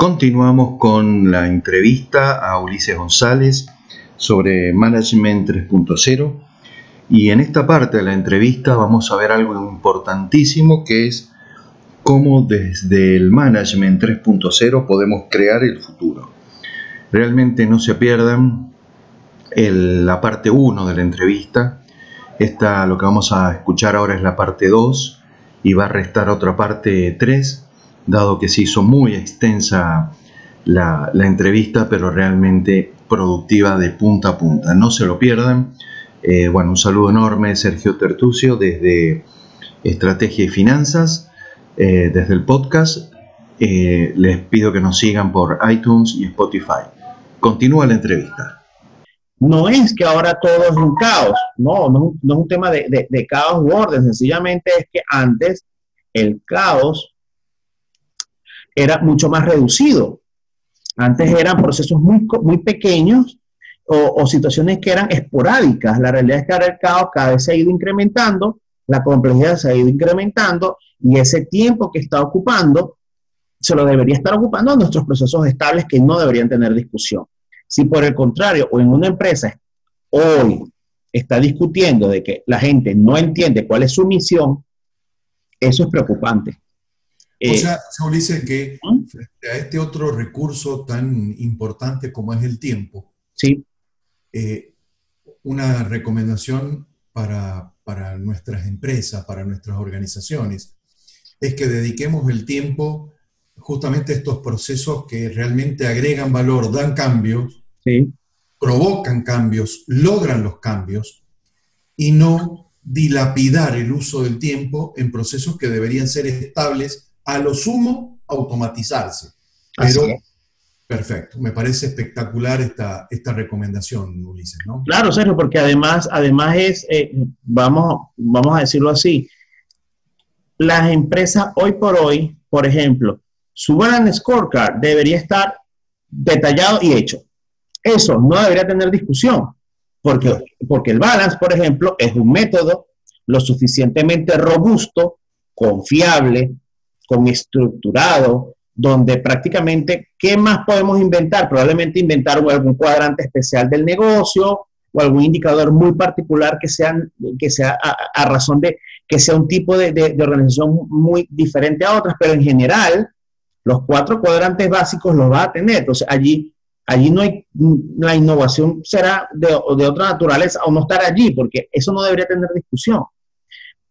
Continuamos con la entrevista a Ulises González sobre Management 3.0 y en esta parte de la entrevista vamos a ver algo importantísimo que es cómo desde el Management 3.0 podemos crear el futuro. Realmente no se pierdan la parte 1 de la entrevista. Esta, lo que vamos a escuchar ahora es la parte 2 y va a restar otra parte 3 dado que se hizo muy extensa la, entrevista, pero realmente productiva de punta a punta. No se lo pierdan. Eh, bueno, un saludo enorme, Sergio Tertucio, desde Estrategia y Finanzas, eh, desde el podcast. Eh, les pido que nos sigan por iTunes y Spotify. Continúa la entrevista. No es que ahora todo es un caos, no, no, es un tema de, de caos u orden, sencillamente es que antes el caos era mucho más reducido. Antes eran procesos muy, muy pequeños o, situaciones que eran esporádicas. La realidad es que el caos cada vez se ha ido incrementando, la complejidad se ha ido incrementando y ese tiempo que está ocupando se lo debería estar ocupando a nuestros procesos estables que no deberían tener discusión. Si por el contrario, o en una empresa hoy está discutiendo de que la gente no entiende cuál es su misión, eso es preocupante o eh, sea, se dice que ¿Mm? frente a este otro recurso tan importante como es el tiempo, sí. Eh, una recomendación para, para, nuestras empresas, para nuestras organizaciones, es que dediquemos el tiempo justamente a estos procesos que realmente agregan valor, dan cambios, provocan cambios, logran los cambios, y no dilapidar el uso del tiempo en procesos que deberían ser estables a lo sumo automatizarse. Pero, perfecto, me parece espectacular esta, esta recomendación, Ulises, ¿no? Claro, Sergio, porque además, además es, eh, vamos, vamos a decirlo así, las empresas hoy por hoy, por ejemplo, su balance scorecard debería estar detallado y hecho. Eso no debería tener discusión, porque, porque el balance, por ejemplo, es un método lo suficientemente robusto, confiable, con estructurado, donde prácticamente, ¿qué más podemos inventar? Probablemente inventar algún cuadrante especial del negocio o algún indicador muy particular que, sean, que sea a, razón de que sea un tipo de, organización muy diferente a otras, pero en general los cuatro cuadrantes básicos los va a tener. Entonces allí, allí no hay, la innovación será de, de otra naturaleza o no estar allí, porque eso no debería tener discusión.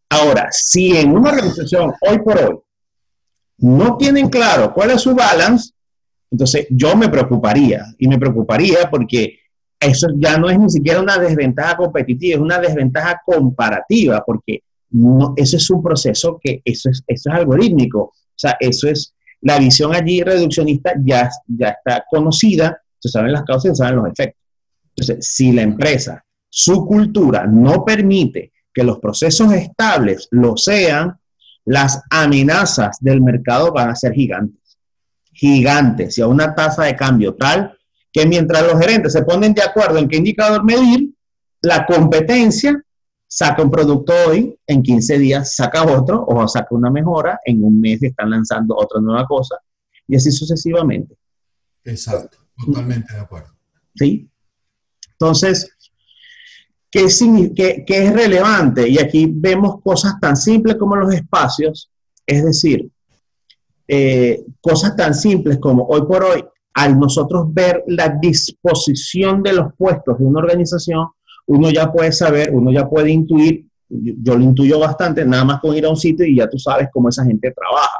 Ahora, si en una organización hoy por hoy no tienen claro cuál es su balance, entonces yo me preocuparía y me preocuparía porque eso ya no es ni siquiera una desventaja competitiva, es una desventaja comparativa, porque eso es un proceso que eso es, eso es algorítmico. O sea, eso es, la visión allí reduccionista ya, ya está conocida, se saben las causas y se saben los efectos. Entonces, si la empresa, su cultura no permite que los procesos estables lo sean, las amenazas del mercado van a ser gigantes, gigantes, y a una tasa de cambio tal que mientras los gerentes se ponen de acuerdo en qué indicador medir, la competencia saca un producto hoy, en 15 días saca otro, o saca una mejora, en un mes están lanzando otra nueva cosa, y así sucesivamente. Exacto, totalmente de acuerdo. Sí. Entonces, ¿Qué, es relevante? Y aquí vemos cosas tan simples como los espacios, es decir, eh, cosas tan simples como hoy por hoy, al nosotros ver la disposición de los puestos de una organización, uno ya puede saber, uno ya puede intuir, yo, lo intuyo bastante, nada más con ir a un sitio y ya tú sabes cómo esa gente trabaja.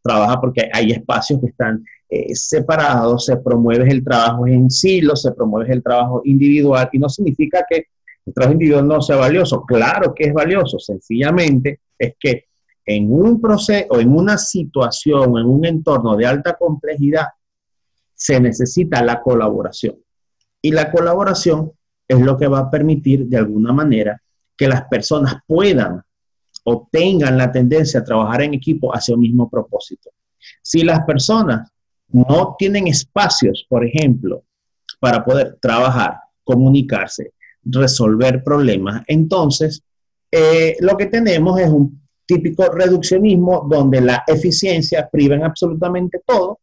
Trabaja porque hay espacios que están eh, separados, se promueve el trabajo en silo, se promueve el trabajo individual y no significa que el trabajo individual no sea valioso. Claro que es valioso, sencillamente es que en un proceso en una situación, en un entorno de alta complejidad, se necesita la colaboración. Y la colaboración es lo que va a permitir de alguna manera que las personas puedan o tengan la tendencia a trabajar en equipo hacia un mismo propósito. Si las personas no tienen espacios, por ejemplo, para poder trabajar, comunicarse, resolver problemas. Entonces, eh, lo que tenemos es un típico reduccionismo donde la eficiencia priva en absolutamente todo,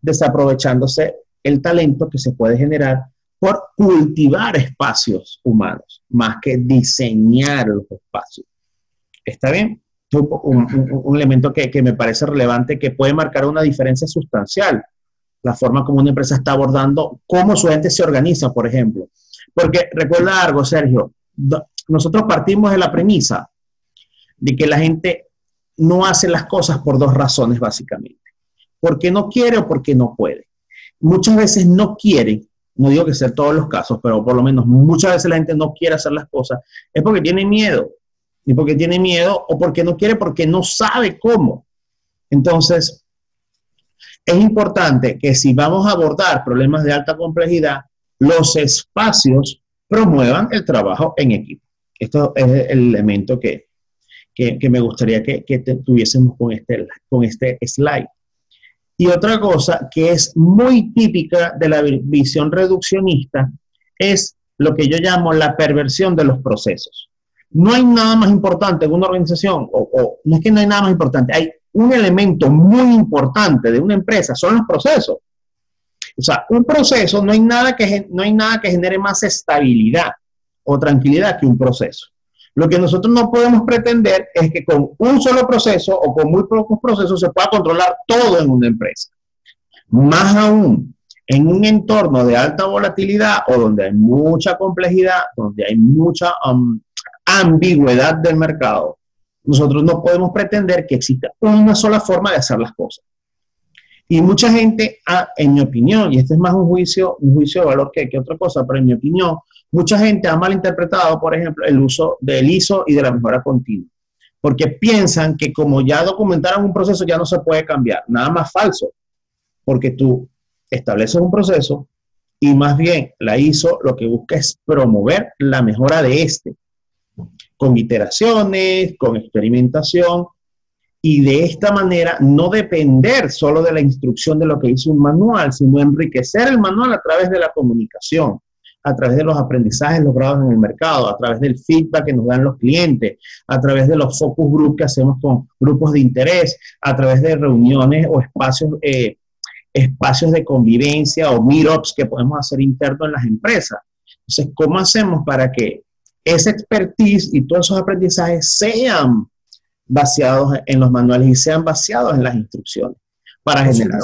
desaprovechándose el talento que se puede generar por cultivar espacios humanos, más que diseñar los espacios. ¿Está bien? Un, elemento que, que, me parece relevante que puede marcar una diferencia sustancial. La forma como una empresa está abordando cómo su gente se organiza, por ejemplo. Porque recuerda algo, Sergio, nosotros partimos de la premisa de que la gente no hace las cosas por dos razones, básicamente. Porque no quiere o porque no puede. Muchas veces no quiere no digo que sea todos los casos, pero por lo menos muchas veces la gente no quiere hacer las cosas, es porque tiene miedo. Y porque tiene miedo o porque no quiere, porque no sabe cómo. Entonces, es importante que si vamos a abordar problemas de alta complejidad, los espacios promuevan el trabajo en equipo. Esto es el elemento que, me gustaría que, tuviésemos con este, con este slide. Y otra cosa que es muy típica de la visión reduccionista es lo que yo llamo la perversión de los procesos. No hay nada más importante en una organización, o, no es que no hay nada más importante, hay un elemento muy importante de una empresa, son los procesos. O sea, un proceso no hay nada que, no hay nada que genere más estabilidad o tranquilidad que un proceso. Lo que nosotros no podemos pretender es que con un solo proceso o con muy pocos procesos se pueda controlar todo en una empresa. Más aún, en un entorno de alta volatilidad o donde hay mucha complejidad, donde hay mucha um, ambigüedad del mercado, nosotros no podemos pretender que exista una sola forma de hacer las cosas. Y mucha gente, ah, en mi opinión, y este es más un juicio, un juicio de valor que, que otra cosa, pero en mi opinión, Mucha gente ha malinterpretado, por ejemplo, el uso del ISO y de la mejora continua, porque piensan que como ya documentaron un proceso ya no se puede cambiar. Nada más falso, porque tú estableces un proceso y más bien la ISO lo que busca es promover la mejora de este, con iteraciones, con experimentación, y de esta manera no depender solo de la instrucción de lo que hizo un manual, sino enriquecer el manual a través de la comunicación a través de los aprendizajes logrados en el mercado, a través del feedback que nos dan los clientes, a través de los focus group que hacemos con grupos de interés, a través de reuniones o espacios, eh, espacios de convivencia o meetups que podemos hacer internos en las empresas. Entonces, ¿cómo hacemos para que esa expertise y todos esos aprendizajes sean vaciados en los manuales y sean vaciados en las instrucciones para generar...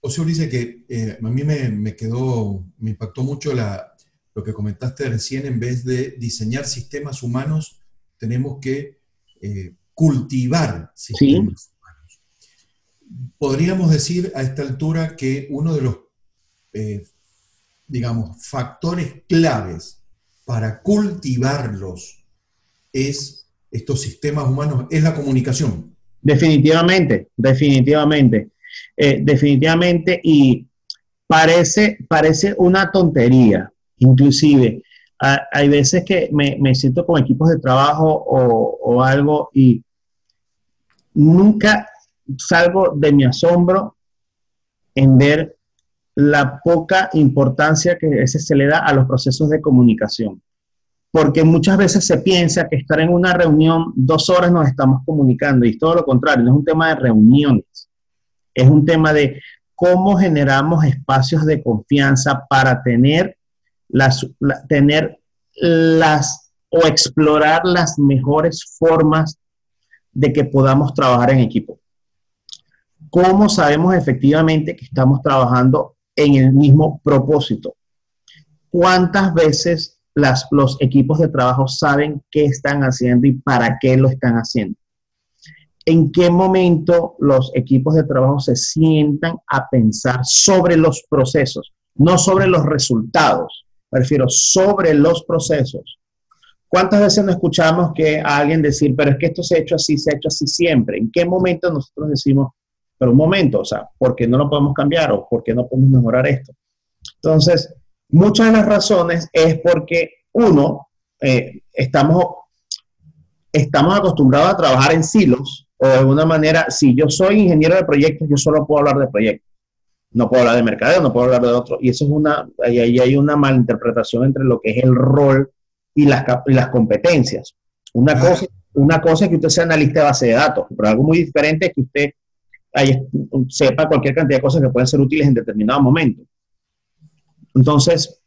José dice que eh, a mí me, quedó, me impactó mucho lo que comentaste recién, en vez de diseñar sistemas humanos, tenemos que eh, cultivar sistemas humanos. Podríamos decir a esta altura que uno de los, eh, digamos, factores claves para cultivarlos es estos sistemas humanos, es la comunicación. Definitivamente, definitivamente. Eh, definitivamente, y parece, parece una tontería, inclusive. hay veces que me, siento con equipos de trabajo o, algo y nunca salgo de mi asombro en ver la poca importancia que se le da a los procesos de comunicación. Porque muchas veces se piensa que estar en una reunión dos horas nos estamos comunicando y es todo lo contrario, no es un tema de reuniones es un tema de cómo generamos espacios de confianza para tener las, tener las o explorar las mejores formas de que podamos trabajar en equipo. ¿Cómo sabemos efectivamente que estamos trabajando en el mismo propósito? ¿Cuántas veces las, los equipos de trabajo saben qué están haciendo y para qué lo están haciendo? en qué momento los equipos de trabajo se sientan a pensar sobre los procesos, no sobre los resultados, prefiero sobre los procesos. ¿Cuántas veces no escuchamos que a alguien decir, pero es que esto se ha hecho así, se ha hecho así siempre? ¿En qué momento nosotros decimos, pero un momento, o sea, ¿por qué no lo podemos cambiar o por qué no podemos mejorar esto? Entonces, muchas de las razones es porque, uno, eh, estamos, estamos acostumbrados a trabajar en silos o de alguna manera, si yo soy ingeniero de proyectos, yo solo puedo hablar de proyectos. No puedo hablar de mercadeo, no puedo hablar de otro. Y eso es una, ahí, hay una malinterpretación entre lo que es el rol y las, las competencias. Una, cosa, una cosa es que usted sea analista de base de datos, pero algo muy diferente es que usted sepa cualquier cantidad de cosas que pueden ser útiles en determinado momento. Entonces,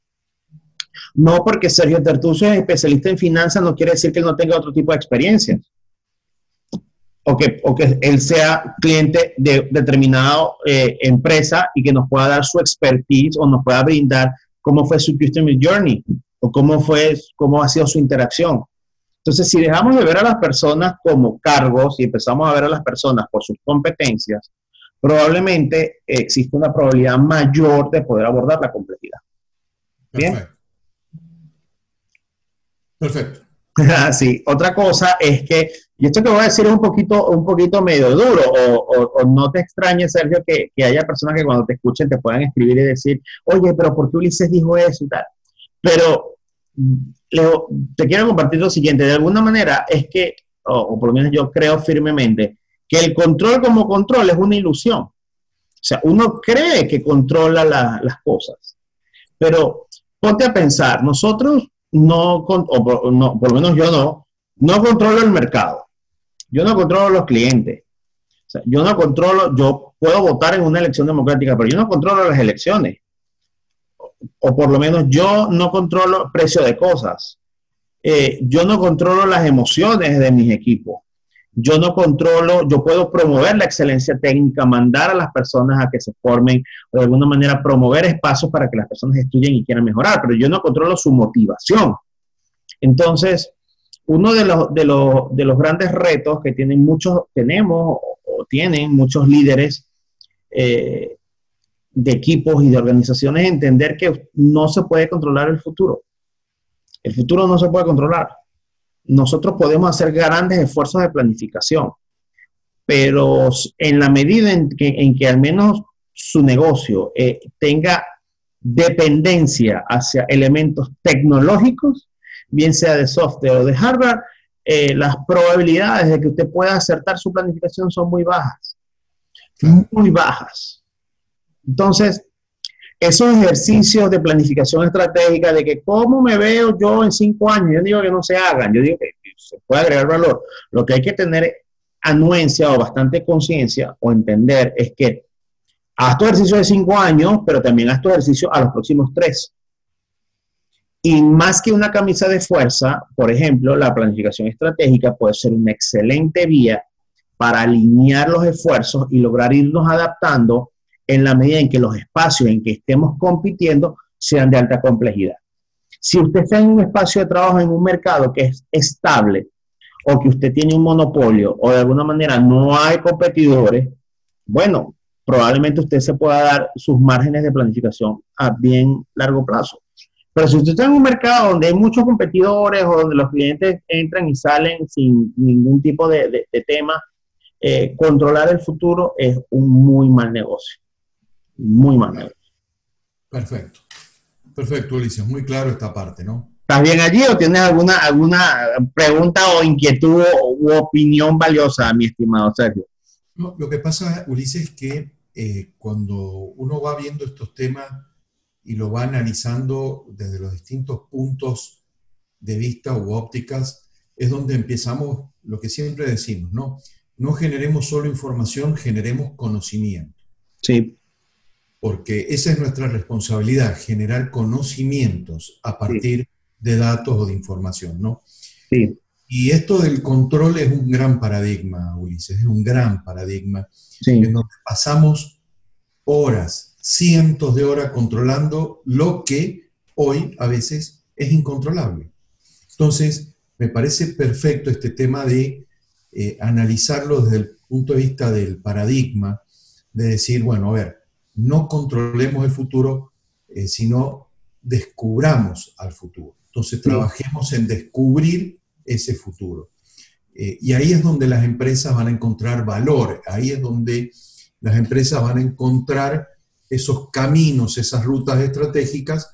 no porque Sergio Tertucio es especialista en finanzas no quiere decir que él no tenga otro tipo de experiencias. O que, o que él sea cliente de determinada eh, empresa y que nos pueda dar su expertise o nos pueda brindar cómo fue su customer journey o cómo, fue, cómo ha sido su interacción. Entonces, si dejamos de ver a las personas como cargos y empezamos a ver a las personas por sus competencias, probablemente existe una probabilidad mayor de poder abordar la complejidad. ¿Bien? Perfecto. sí, otra cosa es que, y esto que voy a decir es un poquito, un poquito medio duro, o, no te extrañe, Sergio, que, que, haya personas que cuando te escuchen te puedan escribir y decir, oye, pero ¿por qué Ulises dijo eso y tal? Pero Leo, te quiero compartir lo siguiente, de alguna manera es que, o, por lo menos yo creo firmemente, que el control como control es una ilusión. O sea, uno cree que controla las cosas, pero ponte a pensar, nosotros no, o por lo menos yo no, no controlo el mercado. Yo no controlo los clientes. yo no controlo, yo puedo votar en una elección democrática, pero yo no controlo las elecciones. O, por lo menos yo no controlo precio de cosas. Eh, yo no controlo las emociones de mis equipos. Yo no controlo, yo puedo promover la excelencia técnica, mandar a las personas a que se formen, o de alguna manera promover espacios para que las personas estudien y quieran mejorar, pero yo no controlo su motivación. Entonces, uno de los, de los, de los grandes retos que tienen muchos, tenemos o, tienen muchos líderes eh, de equipos y de organizaciones es entender que no se puede controlar el futuro. El futuro no se puede controlar nosotros podemos hacer grandes esfuerzos de planificación, pero en la medida en que, al menos su negocio eh, tenga dependencia hacia elementos tecnológicos, bien sea de software o de hardware, eh, las probabilidades de que usted pueda acertar su planificación son muy bajas. Muy bajas. Entonces, esos ejercicios de planificación estratégica, de que cómo me veo yo en cinco años, yo digo que no se hagan, yo digo que se puede agregar valor. Lo que hay que tener anuencia o bastante conciencia o entender es que haz tu ejercicio de cinco años, pero también haz tu ejercicio a los próximos tres. Y más que una camisa de fuerza, por ejemplo, la planificación estratégica puede ser una excelente vía para alinear los esfuerzos y lograr irnos adaptando en la medida en que los espacios en que estemos compitiendo sean de alta complejidad. Si usted está en un espacio de trabajo, en un mercado que es estable, o que usted tiene un monopolio, o de alguna manera no hay competidores, bueno, probablemente usted se pueda dar sus márgenes de planificación a bien largo plazo. Pero si usted está en un mercado donde hay muchos competidores o donde los clientes entran y salen sin ningún tipo de, tema, eh, controlar el futuro es un muy mal negocio muy mal. Perfecto. Perfecto, Ulises. Muy claro esta parte, ¿no? ¿Estás bien allí o tienes alguna, alguna pregunta o inquietud u opinión valiosa, mi estimado Sergio? No, lo que pasa, Ulises, es que eh, cuando uno va viendo estos temas y lo va analizando desde los distintos puntos de vista u ópticas, es donde empezamos lo que siempre decimos, ¿no? No generemos solo información, generemos conocimiento. Sí porque esa es nuestra responsabilidad, generar conocimientos a partir de datos o de información, ¿no? Sí. Y esto del control es un gran paradigma, Ulises, es un gran paradigma, en donde pasamos horas, cientos de horas controlando lo que hoy a veces es incontrolable. Entonces, me parece perfecto este tema de eh, analizarlo desde el punto de vista del paradigma, de decir, bueno, a ver, no controlemos el futuro, eh, sino descubramos al futuro. Entonces trabajemos en descubrir ese futuro. Eh, y ahí es donde las empresas van a encontrar valor, ahí es donde las empresas van a encontrar esos caminos, esas rutas estratégicas,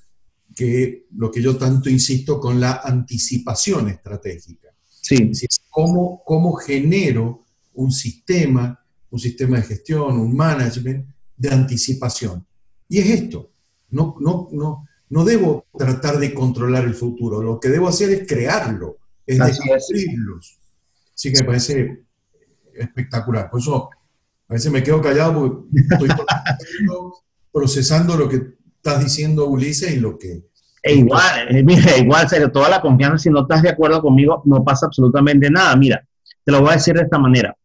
que lo que yo tanto insisto con la anticipación estratégica. Sí. ¿Cómo, cómo genero un sistema, un sistema de gestión, un management de anticipación. Y es esto, no, no, no, no debo tratar de controlar el futuro, lo que debo hacer es crearlo, es descubrirlos. Así que me parece espectacular. Por eso A veces me quedo callado porque estoy procesando lo que estás diciendo, Ulises, y lo que... E igual, eh, mira, igual, serio, toda la confianza, si no estás de acuerdo conmigo, no pasa absolutamente nada. Mira, te lo voy a decir de esta manera.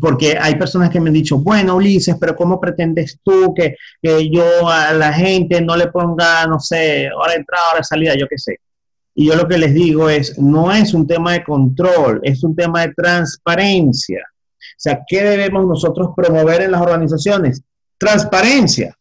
Porque hay personas que me han dicho, bueno, Ulises, pero ¿cómo pretendes tú que, que yo a la gente no le ponga, no sé, hora de entrada, hora de salida, yo qué sé? Y yo lo que les digo es, no es un tema de control, es un tema de transparencia. O sea, ¿qué debemos nosotros promover en las organizaciones? Transparencia.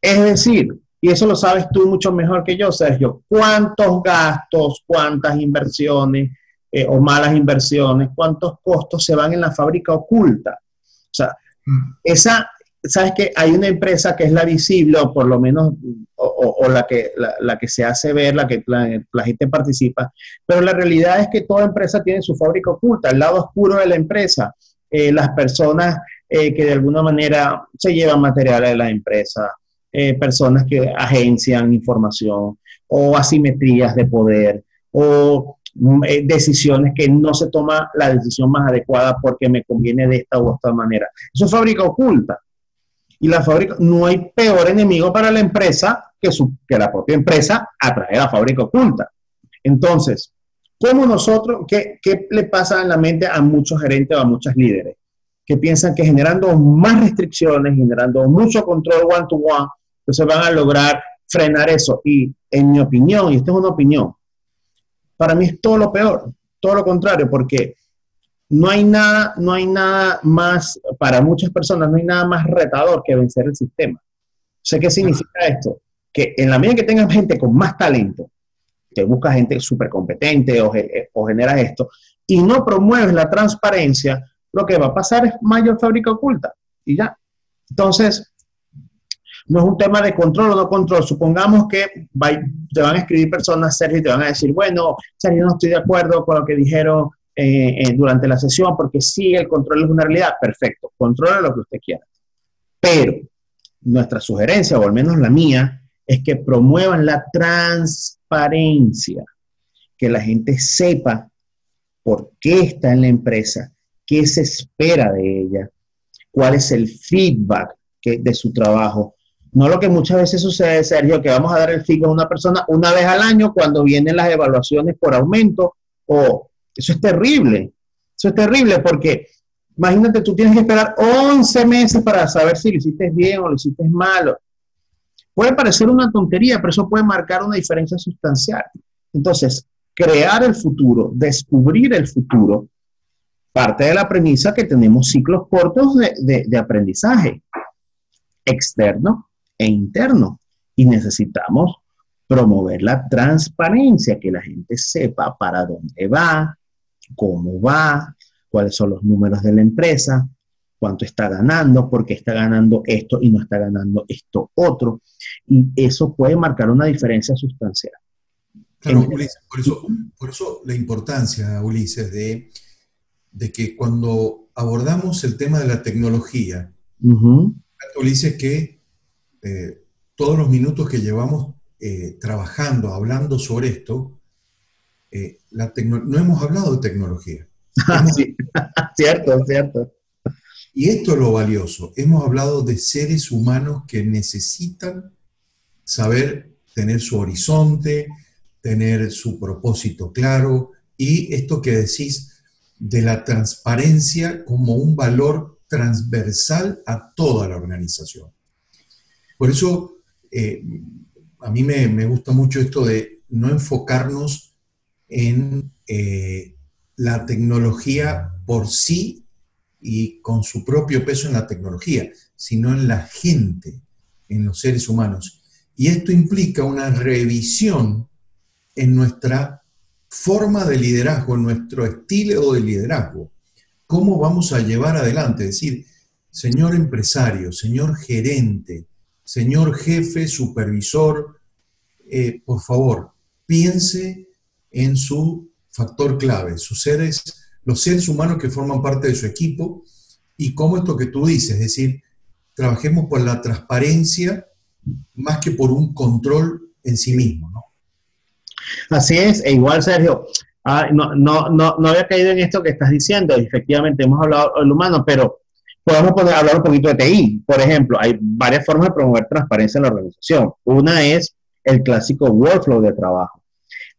Es decir, y eso lo sabes tú mucho mejor que yo, Sergio, cuántos gastos, cuántas inversiones eh, o malas inversiones, cuántos costos se van en la fábrica oculta. O sea, mm. esa, sabes que hay una empresa que es la visible, o por lo menos, o, la, que, la, que se hace ver, la que la, gente participa, pero la realidad es que toda empresa tiene su fábrica oculta, el lado oscuro de la empresa, eh, las personas eh, que de alguna manera se llevan materiales de la empresa, eh, personas que agencian información, o asimetrías de poder, o decisiones que no se toma la decisión más adecuada porque me conviene de esta u otra manera. Eso es fábrica oculta y la fábrica, no hay peor enemigo para la empresa que, su, que la propia empresa atraer a la fábrica oculta. Entonces, ¿cómo nosotros, qué, qué le pasa en la mente a muchos gerentes o a muchos líderes? Que piensan que generando más restricciones, generando mucho control one-to-one, se van a lograr frenar eso. Y en mi opinión, y esta es una opinión, para mí es todo lo peor, todo lo contrario, porque no hay nada, no hay nada más, para muchas personas, no hay nada más retador que vencer el sistema. ¿Sé qué significa esto? Que en la medida que tengas gente con más talento, que busca gente súper competente o, o generas esto, y no promueves la transparencia, lo que va a pasar es mayor fábrica oculta. Y ya. Entonces, no es un tema de control o no control. Supongamos que te van a escribir personas, Sergio, y te van a decir, bueno, Sergio, no estoy de acuerdo con lo que dijeron eh, eh, durante la sesión, porque sí, el control es una realidad, perfecto, controla lo que usted quiera. Pero nuestra sugerencia, o al menos la mía, es que promuevan la transparencia, que la gente sepa por qué está en la empresa, qué se espera de ella, cuál es el feedback de su trabajo. No lo que muchas veces sucede, Sergio, que vamos a dar el feedback a una persona una vez al año cuando vienen las evaluaciones por aumento o eso es terrible. Eso es terrible porque imagínate, tú tienes que esperar 11 meses para saber si lo hiciste bien o lo hiciste mal. Puede parecer una tontería, pero eso puede marcar una diferencia sustancial. Entonces, crear el futuro, descubrir el futuro, parte de la premisa que tenemos ciclos cortos de, de aprendizaje, externo e interno. Y necesitamos promover la transparencia, que la gente sepa para dónde va, cómo va, cuáles son los números de la empresa, cuánto está ganando, por qué está ganando esto y no está ganando esto otro. Y eso puede marcar una diferencia sustancial. Claro, Ulises, por eso, la importancia, Ulises, de, de, que cuando abordamos el tema de la tecnología, Ulises, que eh, todos los minutos que llevamos eh, trabajando, hablando sobre esto, eh, no hemos hablado de tecnología. cierto, cierto. Y esto es lo valioso. Hemos hablado de seres humanos que necesitan saber tener su horizonte, tener su propósito claro y esto que decís de la transparencia como un valor transversal a toda la organización. Por eso eh, a mí me, gusta mucho esto de no enfocarnos en eh, la tecnología por sí y con su propio peso en la tecnología, sino en la gente, en los seres humanos. Y esto implica una revisión en nuestra forma de liderazgo, en nuestro estilo de liderazgo. ¿Cómo vamos a llevar adelante? Es decir, señor empresario, señor gerente, señor jefe, supervisor, eh, por favor, piense en su factor clave, sus seres, los seres humanos que forman parte de su equipo y cómo esto que tú dices, es decir, trabajemos por la transparencia más que por un control en sí mismo. Así es, e igual Sergio, no, no, no, no había caído en esto que estás diciendo, efectivamente hemos hablado del humano, pero podemos poner, hablar un poquito de TI. Por ejemplo, hay varias formas de promover transparencia en la organización. Una es el clásico workflow de trabajo.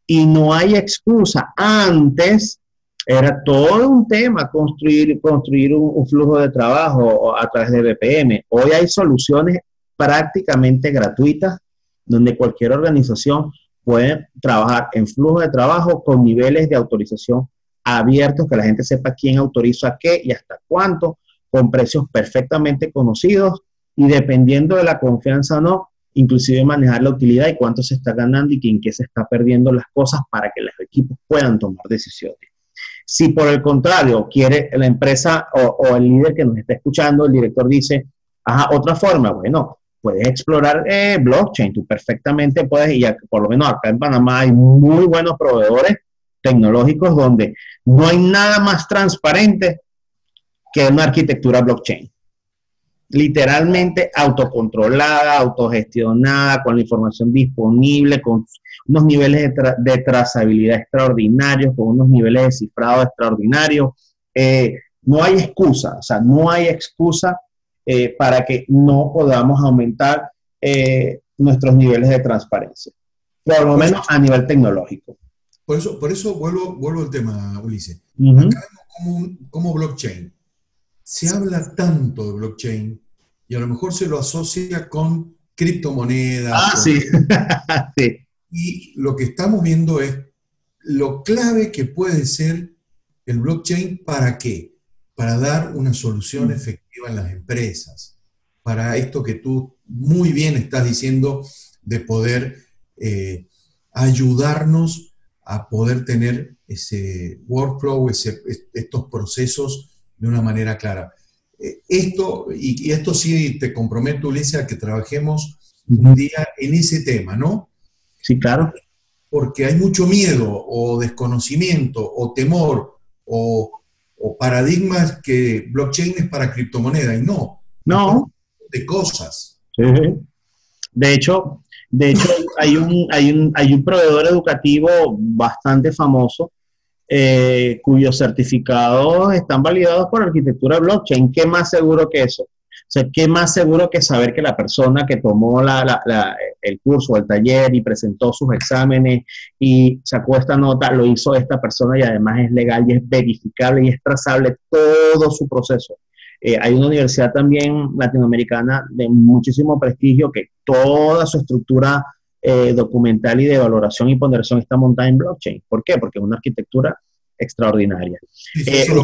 Y no hay excusa. Antes era todo un tema construir, construir un, flujo de trabajo a través de BPM. Hoy hay soluciones prácticamente gratuitas donde cualquier organización puede trabajar en flujo de trabajo con niveles de autorización abiertos, que la gente sepa quién autoriza qué y hasta cuánto, con precios perfectamente conocidos y dependiendo de la confianza no, inclusive manejar la utilidad y cuánto se está ganando y en qué se está perdiendo las cosas para que los equipos puedan tomar decisiones. Si por el contrario quiere la empresa o, el líder que nos está escuchando, el director dice, ajá, otra forma, bueno, puedes explorar eh, blockchain, tú perfectamente puedes, y por lo menos acá en Panamá hay muy buenos proveedores tecnológicos donde no hay nada más transparente que una arquitectura blockchain. Literalmente autocontrolada, autogestionada, con la información disponible, con unos niveles de, trazabilidad extraordinarios, con unos niveles de cifrado extraordinarios. Eh, no hay excusa, o sea, no hay excusa eh, para que no podamos aumentar eh, nuestros niveles de transparencia, por lo menos a nivel tecnológico. Por eso, por eso vuelvo, vuelvo al tema, Ulises. Acá vemos como blockchain se habla tanto de blockchain y a lo mejor se lo asocia con criptomonedas. Ah, sí. Y lo que estamos viendo es lo clave que puede ser el blockchain para qué? Para dar una solución mm. efectiva en las empresas, para esto que tú muy bien estás diciendo de poder eh, ayudarnos a poder tener ese workflow, estos procesos de una manera clara. Eh, esto, y, esto sí te comprometo, Ulises, a que trabajemos un día en ese tema, ¿no? Sí, claro. Porque hay mucho miedo o desconocimiento o temor o, paradigmas que blockchain es para criptomonedas y no. No. De cosas. Sí. De hecho, de hecho hay, un, hay, un, hay un proveedor educativo bastante famoso eh, cuyos certificados están validados por arquitectura blockchain. ¿Qué más seguro que eso? O sea, ¿qué más seguro que saber que la persona que tomó el curso el taller y presentó sus exámenes y sacó esta nota, lo hizo esta persona y además es legal y es verificable y es trazable todo su proceso? Eh, hay una universidad también latinoamericana de muchísimo prestigio que toda su estructura eh, documental y de valoración y ponderación está montada en blockchain. ¿Por qué? Porque es una arquitectura extraordinaria. eso eh,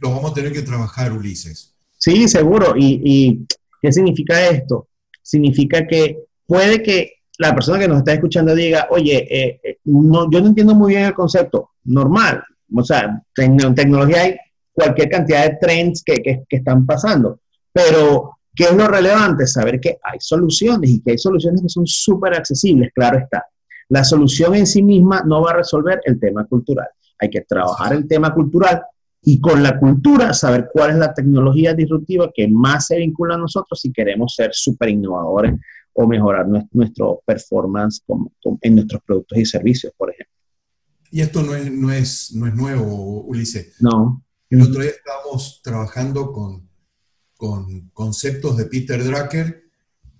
lo, vamos a tener que trabajar, Ulises. Sí, seguro. ¿Y, qué significa esto? Significa que puede que la persona que nos está escuchando diga, oye, eh, no, yo no entiendo muy bien el concepto. Normal. O sea, en tecnología hay cualquier cantidad de trends que, que, que están pasando. Pero ¿Qué es lo relevante? Saber que hay soluciones y que hay soluciones que son súper accesibles, claro está. La solución en sí misma no va a resolver el tema cultural. Hay que trabajar el tema cultural y con la cultura saber cuál es la tecnología disruptiva que más se vincula a nosotros si queremos ser súper innovadores o mejorar nuestro, performance en nuestros productos y servicios, por ejemplo. Y esto no es, no es, no es nuevo, Ulises. No. El otro día estábamos trabajando con con conceptos de Peter Drucker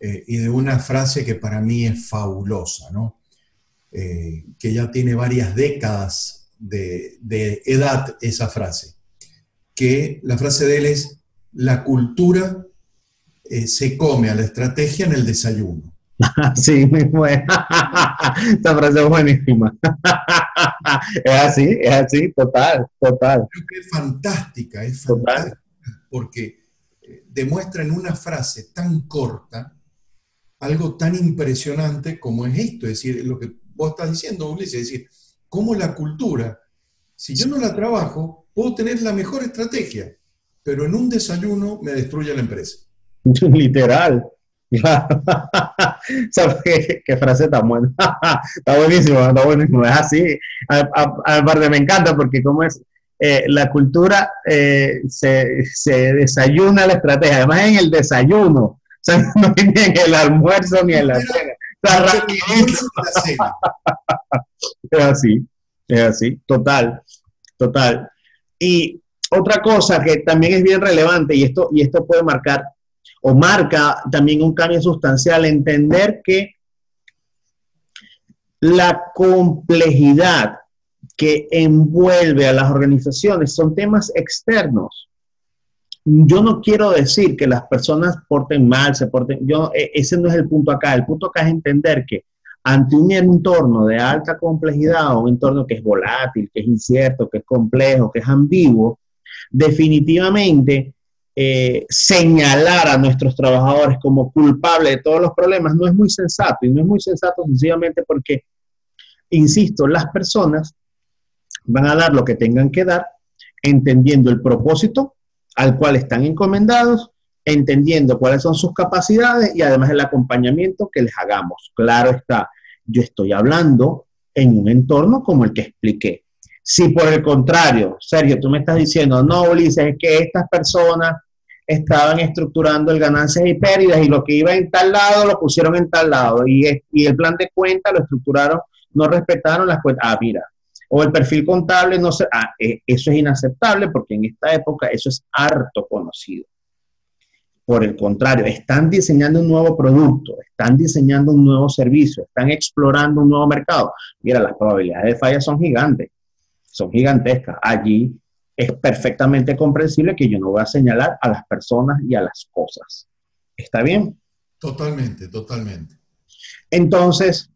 eh, y de una frase que para mí es fabulosa, ¿no? Eh, que ya tiene varias décadas de, edad esa frase, que la frase de él es, la cultura eh, se come a la estrategia en el desayuno. Sí, muy buena. Esta frase es buenísima. Es así, es así, total, total. Creo que es fantástica, es fantástica, porque demuestra en una frase tan corta algo tan impresionante como es esto, es decir, lo que vos estás diciendo, Ulises, es decir, cómo la cultura, si yo no la trabajo, puedo tener la mejor estrategia, pero en un desayuno me destruye la empresa. Literal. ¿Sabes qué, frase tan buena? está buenísimo, está buenísimo. Es así. Aparte, me encanta porque como es, eh, la cultura eh, se, desayuna la estrategia, además en el desayuno, o sea, no ni en el almuerzo ni en la cena. es así, es así, total, total. Y otra cosa que también es bien relevante y esto, y esto puede marcar o marca también un cambio sustancial, entender que la complejidad que envuelve a las organizaciones son temas externos. Yo no quiero decir que las personas porten mal, se porten, yo, e, ese no es el punto acá. El punto acá es entender que ante un entorno de alta complejidad un entorno que es volátil, que es incierto, que es complejo, que es ambiguo, definitivamente eh, señalar a nuestros trabajadores como culpables de todos los problemas no es muy sensato. Y no es muy sensato sencillamente porque, insisto, las personas van a dar lo que tengan que dar, entendiendo el propósito al cual están encomendados, entendiendo cuáles son sus capacidades y además el acompañamiento que les hagamos. Claro está, yo estoy hablando en un entorno como el que expliqué. Si por el contrario, Sergio, tú me estás diciendo, no, Ulises, es que estas personas estaban estructurando el ganancias y pérdidas y lo que iba en tal lado lo pusieron en tal lado y, y el plan de cuenta lo estructuraron, no respetaron las cuentas. Ah, mira, o el perfil contable, no sé, ah, eh, eso es inaceptable porque en esta época eso es harto conocido. Por el contrario, están diseñando un nuevo producto, están diseñando un nuevo servicio, están explorando un nuevo mercado. Mira, las probabilidades de falla son gigantes, son gigantescas. Allí es perfectamente comprensible que yo no voy a señalar a las personas y a las cosas. ¿Está bien? Totalmente, totalmente. Entonces,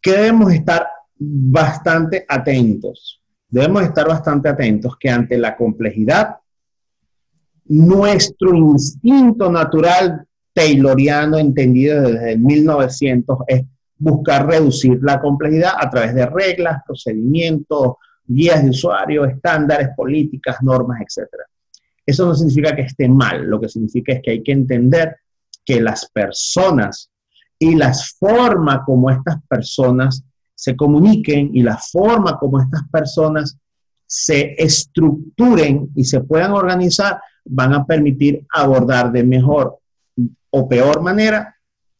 ¿qué debemos estar bastante atentos. Debemos estar bastante atentos que ante la complejidad, nuestro instinto natural tayloriano, entendido desde 1900, es buscar reducir la complejidad a través de reglas, procedimientos, guías de usuario, estándares, políticas, normas, etc. Eso no significa que esté mal, lo que significa es que hay que entender que las personas y las formas como estas personas se comuniquen y la forma como estas personas se estructuren y se puedan organizar van a permitir abordar de mejor o peor manera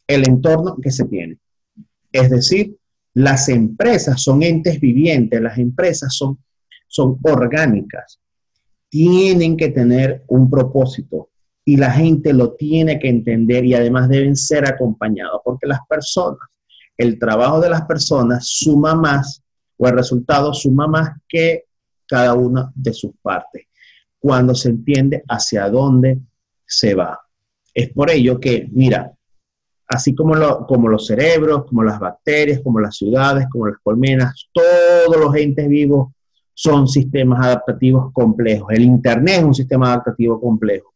el entorno que se tiene. Es decir, las empresas son entes vivientes, las empresas son, son orgánicas, tienen que tener un propósito y la gente lo tiene que entender y además deben ser acompañados porque las personas el trabajo de las personas suma más o el resultado suma más que cada una de sus partes, cuando se entiende hacia dónde se va. Es por ello que, mira, así como, los cerebros, como las bacterias, como las ciudades, como las colmenas, todos los entes vivos son sistemas adaptativos complejos. El Internet es un sistema adaptativo complejo.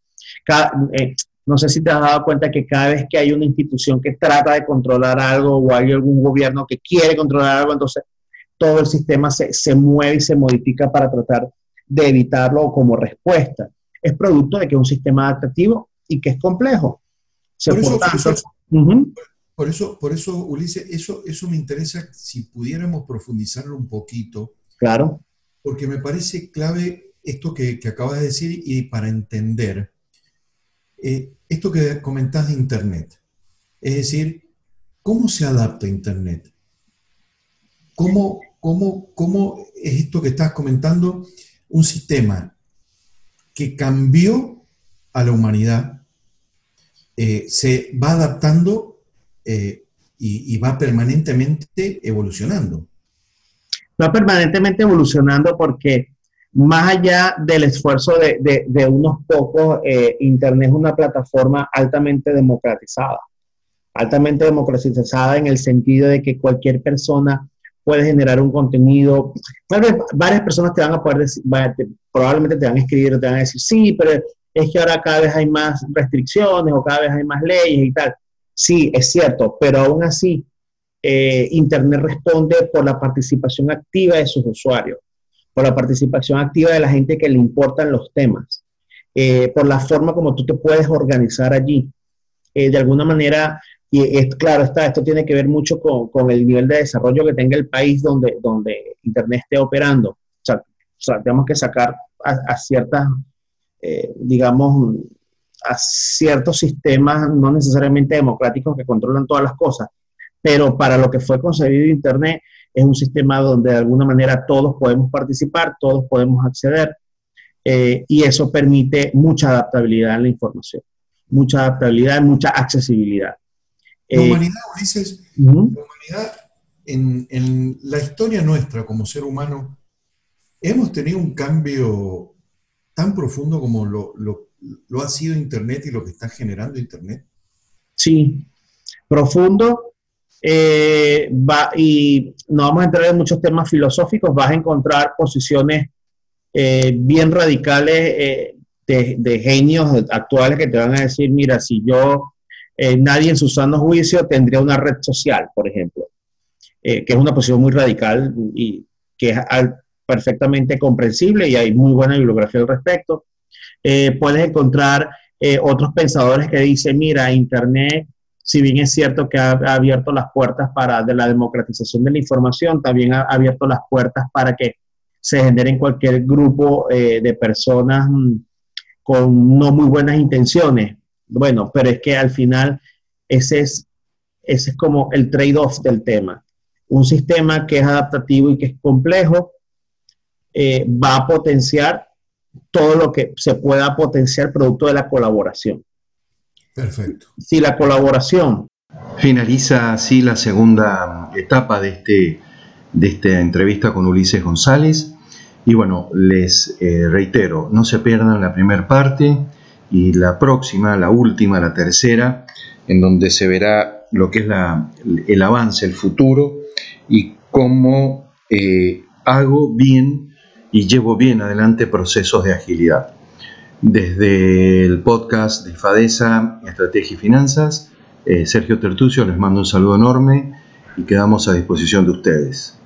Eh, no sé si te has dado cuenta que cada vez que hay una institución que trata de controlar algo o hay algún gobierno que quiere controlar algo, entonces todo el sistema se, mueve y se modifica para tratar de evitarlo como respuesta. Es producto de que es un sistema adaptativo y que es complejo. por, eso, por, eso, Ulises, eso, eso me interesa si pudiéramos profundizar un poquito. Claro. Porque me parece clave esto que, que acabas de decir y para entender eh, esto que comentás de Internet, es decir, ¿cómo se adapta Internet? ¿Cómo, cómo, cómo es esto que estás comentando? Un sistema que cambió a la humanidad, eh, se va adaptando eh, y, y va permanentemente evolucionando. Va permanentemente evolucionando porque más allá del esfuerzo de, unos pocos, eh, Internet es una plataforma altamente democratizada, altamente democratizada en el sentido de que cualquier persona puede generar un contenido. varias personas te van a poder decir, probablemente te van a escribir, te van a decir, sí, pero es que ahora cada vez hay más restricciones o cada vez hay más leyes y tal. Sí, es cierto, pero aún así, eh, Internet responde por la participación activa de sus usuarios por la participación activa de la gente que le importan los temas, eh, por la forma como tú te puedes organizar allí. Eh, de alguna manera, y es, claro, está, esto tiene que ver mucho con, con, el nivel de desarrollo que tenga el país donde, donde Internet esté operando. O sea, tenemos que sacar a, ciertas, eh, digamos, a ciertos sistemas no necesariamente democráticos que controlan todas las cosas, pero para lo que fue concebido Internet, es un sistema donde de alguna manera todos podemos participar, todos podemos acceder eh, y eso permite mucha adaptabilidad en la información, mucha adaptabilidad, mucha accesibilidad. La eh, humanidad, Ulises, la humanidad en, en, la historia nuestra como ser humano, hemos tenido un cambio tan profundo como lo, lo, lo ha sido Internet y lo que está generando Internet. Sí, profundo. Eh, y no vamos a entrar en muchos temas filosóficos, vas a encontrar posiciones eh, bien radicales eh, de, genios actuales que te van a decir, mira, si yo, nadie en su sano juicio tendría una red social, por ejemplo, que es una posición muy radical y que es perfectamente comprensible y hay muy buena bibliografía al respecto. puedes encontrar otros pensadores que dicen, mira, Internet si bien es cierto que ha, abierto las puertas para de la democratización de la información, también ha, abierto las puertas para que se generen cualquier grupo eh, de personas mm, con no muy buenas intenciones. Bueno, pero es que al final ese es, ese es como el trade-off del tema. Un sistema que es adaptativo y que es complejo eh, va a potenciar todo lo que se pueda potenciar producto de la colaboración. Perfecto. Si la colaboración. Finaliza así la segunda etapa de, este, de esta entrevista con Ulises González. Y bueno, les eh, reitero, no se pierdan la primera parte y la próxima, la última, la tercera, en donde se verá lo que es la, el avance, el futuro y cómo eh, hago bien y llevo bien adelante procesos de agilidad. Desde el podcast de FADESA, Estrategia y Finanzas, eh, Sergio Tertucio les mando un saludo enorme y quedamos a disposición de ustedes.